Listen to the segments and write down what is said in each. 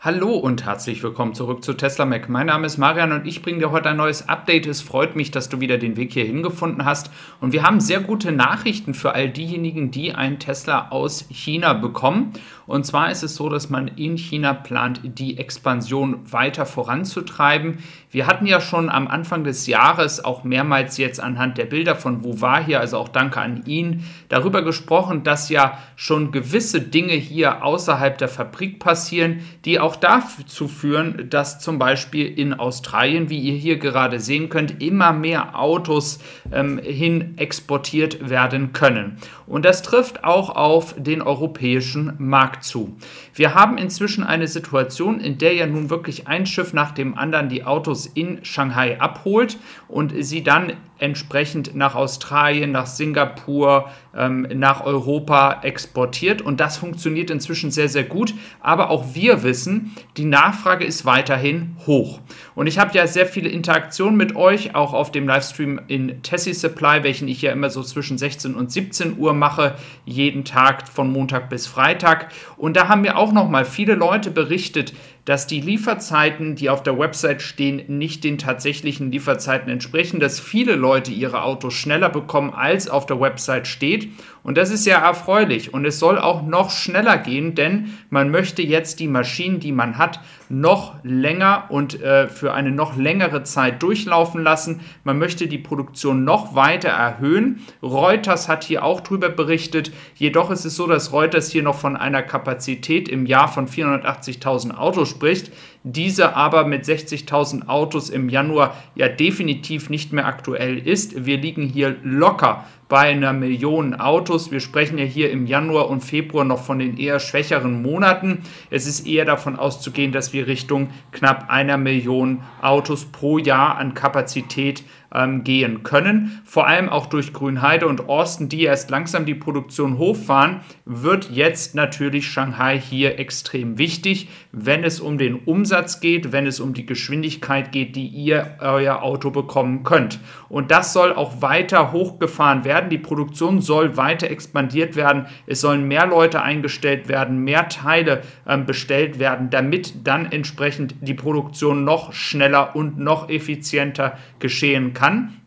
Hallo und herzlich willkommen zurück zu Tesla Mac. Mein Name ist Marian und ich bringe dir heute ein neues Update. Es freut mich, dass du wieder den Weg hier hingefunden hast. Und wir haben sehr gute Nachrichten für all diejenigen, die einen Tesla aus China bekommen. Und zwar ist es so, dass man in China plant, die Expansion weiter voranzutreiben. Wir hatten ja schon am Anfang des Jahres auch mehrmals jetzt anhand der Bilder von Wo war hier, also auch danke an ihn, darüber gesprochen, dass ja schon gewisse Dinge hier außerhalb der Fabrik passieren, die auch auch dazu führen, dass zum Beispiel in Australien, wie ihr hier gerade sehen könnt, immer mehr Autos ähm, hin exportiert werden können. Und das trifft auch auf den europäischen Markt zu. Wir haben inzwischen eine Situation, in der ja nun wirklich ein Schiff nach dem anderen die Autos in Shanghai abholt und sie dann entsprechend nach Australien, nach Singapur, ähm, nach Europa exportiert. Und das funktioniert inzwischen sehr, sehr gut. Aber auch wir wissen, die Nachfrage ist weiterhin hoch. Und ich habe ja sehr viele Interaktionen mit euch, auch auf dem Livestream in Tessie Supply, welchen ich ja immer so zwischen 16 und 17 Uhr mache, jeden Tag von Montag bis Freitag. Und da haben mir auch noch mal viele Leute berichtet, dass die Lieferzeiten, die auf der Website stehen, nicht den tatsächlichen Lieferzeiten entsprechen, dass viele Leute ihre Autos schneller bekommen, als auf der Website steht. Und das ist ja erfreulich. Und es soll auch noch schneller gehen, denn man möchte jetzt die Maschinen, die man hat, noch länger und äh, für eine noch längere Zeit durchlaufen lassen. Man möchte die Produktion noch weiter erhöhen. Reuters hat hier auch drüber berichtet. Jedoch ist es so, dass Reuters hier noch von einer Kapazität im Jahr von 480.000 Autos spricht diese aber mit 60.000 Autos im Januar ja definitiv nicht mehr aktuell ist. Wir liegen hier locker bei einer Million Autos. Wir sprechen ja hier im Januar und Februar noch von den eher schwächeren Monaten. Es ist eher davon auszugehen, dass wir Richtung knapp einer Million Autos pro Jahr an Kapazität ähm, gehen können. Vor allem auch durch Grünheide und Austin, die erst langsam die Produktion hochfahren, wird jetzt natürlich Shanghai hier extrem wichtig, wenn es um den Umsatz geht, wenn es um die Geschwindigkeit geht, die ihr euer Auto bekommen könnt. Und das soll auch weiter hochgefahren werden. Die Produktion soll weiter expandiert werden. Es sollen mehr Leute eingestellt werden, mehr Teile ähm, bestellt werden, damit dann entsprechend die Produktion noch schneller und noch effizienter geschehen kann kann.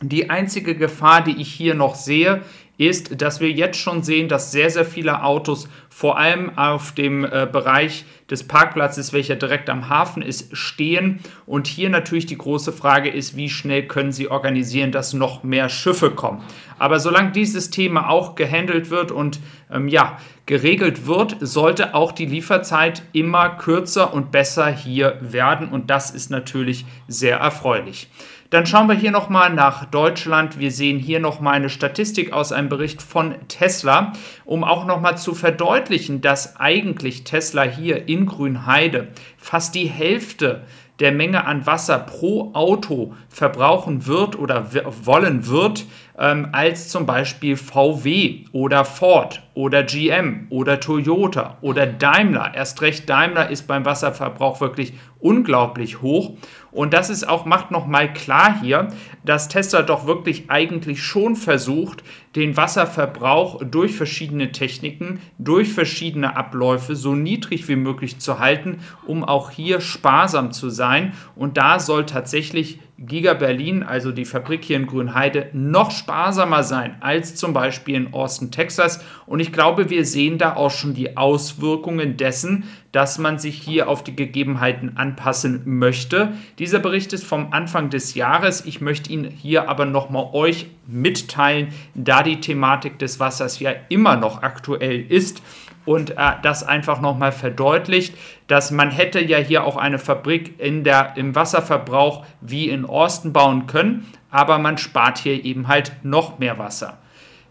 Die einzige Gefahr, die ich hier noch sehe, ist, dass wir jetzt schon sehen, dass sehr, sehr viele Autos vor allem auf dem äh, Bereich des Parkplatzes, welcher direkt am Hafen ist, stehen. Und hier natürlich die große Frage ist, wie schnell können Sie organisieren, dass noch mehr Schiffe kommen. Aber solange dieses Thema auch gehandelt wird und ähm, ja, geregelt wird, sollte auch die Lieferzeit immer kürzer und besser hier werden. Und das ist natürlich sehr erfreulich. Dann schauen wir hier nochmal nach Deutschland. Wir sehen hier nochmal eine Statistik aus einem Bericht von Tesla, um auch nochmal zu verdeutlichen, dass eigentlich Tesla hier in Grünheide fast die Hälfte der Menge an Wasser pro Auto verbrauchen wird oder wollen wird, ähm, als zum Beispiel VW oder Ford oder GM oder Toyota oder Daimler. Erst recht Daimler ist beim Wasserverbrauch wirklich unglaublich hoch. Und das ist auch, macht nochmal klar hier, dass Tesla doch wirklich eigentlich schon versucht, den Wasserverbrauch durch verschiedene Techniken, durch verschiedene Abläufe so niedrig wie möglich zu halten, um auch hier sparsam zu sein. Und da soll tatsächlich Giga Berlin, also die Fabrik hier in Grünheide, noch sparsamer sein als zum Beispiel in Austin, Texas. Und ich glaube, wir sehen da auch schon die Auswirkungen dessen, dass man sich hier auf die Gegebenheiten anpassen möchte. Dieser Bericht ist vom Anfang des Jahres. Ich möchte ihn hier aber nochmal euch mitteilen, da die Thematik des Wassers ja immer noch aktuell ist und äh, das einfach nochmal verdeutlicht, dass man hätte ja hier auch eine Fabrik in der, im Wasserverbrauch wie in Austin bauen können, aber man spart hier eben halt noch mehr Wasser.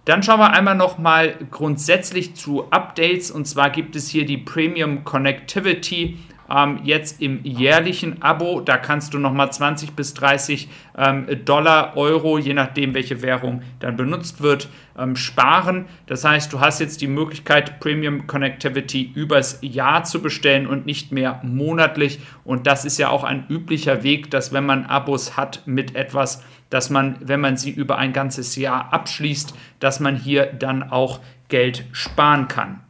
Dann schauen wir einmal nochmal grundsätzlich zu Updates und zwar gibt es hier die Premium Connectivity ähm, jetzt im jährlichen Abo. Da kannst du nochmal 20 bis 30 ähm, Dollar, Euro, je nachdem, welche Währung dann benutzt wird, ähm, sparen. Das heißt, du hast jetzt die Möglichkeit, Premium Connectivity übers Jahr zu bestellen und nicht mehr monatlich. Und das ist ja auch ein üblicher Weg, dass wenn man Abos hat mit etwas, dass man, wenn man sie über ein ganzes Jahr abschließt, dass man hier dann auch Geld sparen kann.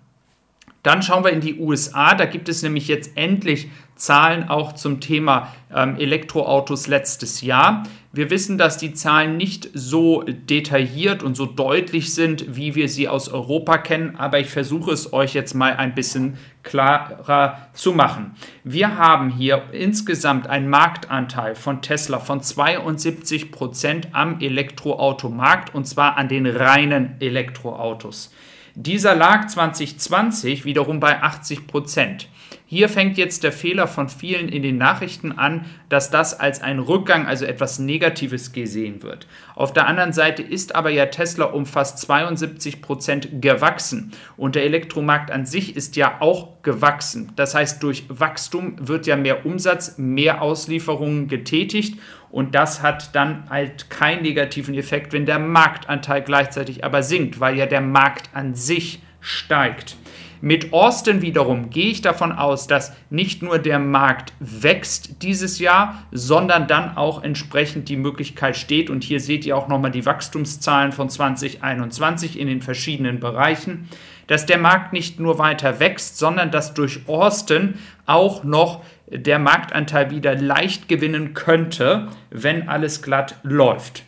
Dann schauen wir in die USA. Da gibt es nämlich jetzt endlich Zahlen auch zum Thema ähm, Elektroautos letztes Jahr. Wir wissen, dass die Zahlen nicht so detailliert und so deutlich sind, wie wir sie aus Europa kennen, aber ich versuche es euch jetzt mal ein bisschen klarer zu machen. Wir haben hier insgesamt einen Marktanteil von Tesla von 72 Prozent am Elektroautomarkt und zwar an den reinen Elektroautos. Dieser lag 2020 wiederum bei 80 Prozent. Hier fängt jetzt der Fehler von vielen in den Nachrichten an, dass das als ein Rückgang, also etwas Negatives gesehen wird. Auf der anderen Seite ist aber ja Tesla um fast 72 Prozent gewachsen und der Elektromarkt an sich ist ja auch gewachsen. Das heißt, durch Wachstum wird ja mehr Umsatz, mehr Auslieferungen getätigt und das hat dann halt keinen negativen Effekt, wenn der Marktanteil gleichzeitig aber sinkt, weil ja der Markt an sich steigt. Mit Austin wiederum gehe ich davon aus, dass nicht nur der Markt wächst dieses Jahr, sondern dann auch entsprechend die Möglichkeit steht. Und hier seht ihr auch nochmal die Wachstumszahlen von 2021 in den verschiedenen Bereichen, dass der Markt nicht nur weiter wächst, sondern dass durch Austin auch noch der Marktanteil wieder leicht gewinnen könnte, wenn alles glatt läuft.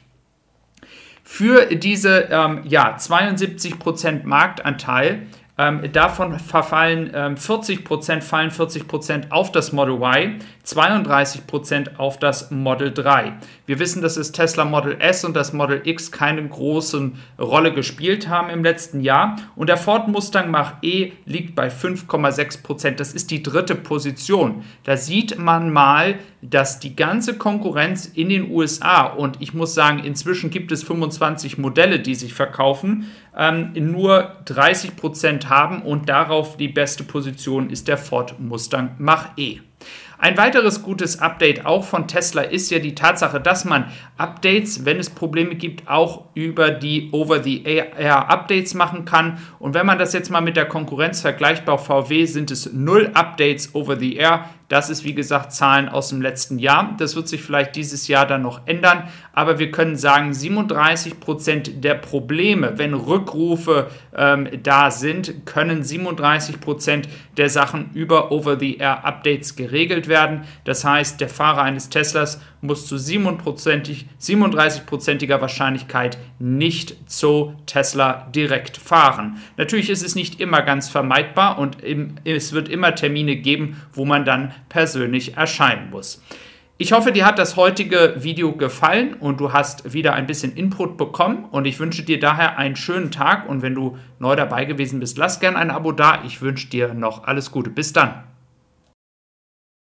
Für diese ähm, ja, 72% Marktanteil ähm, davon verfallen ähm, 40% fallen 40% auf das Model Y, 32% auf das Model 3. Wir wissen, dass das Tesla Model S und das Model X keine große Rolle gespielt haben im letzten Jahr. Und der Ford Mustang Mach-E liegt bei 5,6% Das ist die dritte Position. Da sieht man mal, dass die ganze Konkurrenz in den USA und ich muss sagen, inzwischen gibt es 25 Modelle, die sich verkaufen, ähm, nur 30% haben und darauf die beste Position ist der Ford Mustang Mach-E. Ein weiteres gutes Update auch von Tesla ist ja die Tatsache, dass man Updates, wenn es Probleme gibt, auch über die Over-the-Air-Updates machen kann. Und wenn man das jetzt mal mit der Konkurrenz vergleicht, bei VW sind es null Updates Over-the-Air. Das ist wie gesagt Zahlen aus dem letzten Jahr. Das wird sich vielleicht dieses Jahr dann noch ändern, aber wir können sagen, 37 Prozent der Probleme, wenn Rückrufe ähm, da sind, können 37 Prozent der Sachen über Over-the-Air-Updates geregelt werden. Das heißt, der Fahrer eines Teslas muss zu 37%iger Wahrscheinlichkeit nicht zu Tesla direkt fahren. Natürlich ist es nicht immer ganz vermeidbar und es wird immer Termine geben, wo man dann persönlich erscheinen muss. Ich hoffe, dir hat das heutige Video gefallen und du hast wieder ein bisschen Input bekommen und ich wünsche dir daher einen schönen Tag und wenn du neu dabei gewesen bist, lass gerne ein Abo da. Ich wünsche dir noch alles Gute. Bis dann.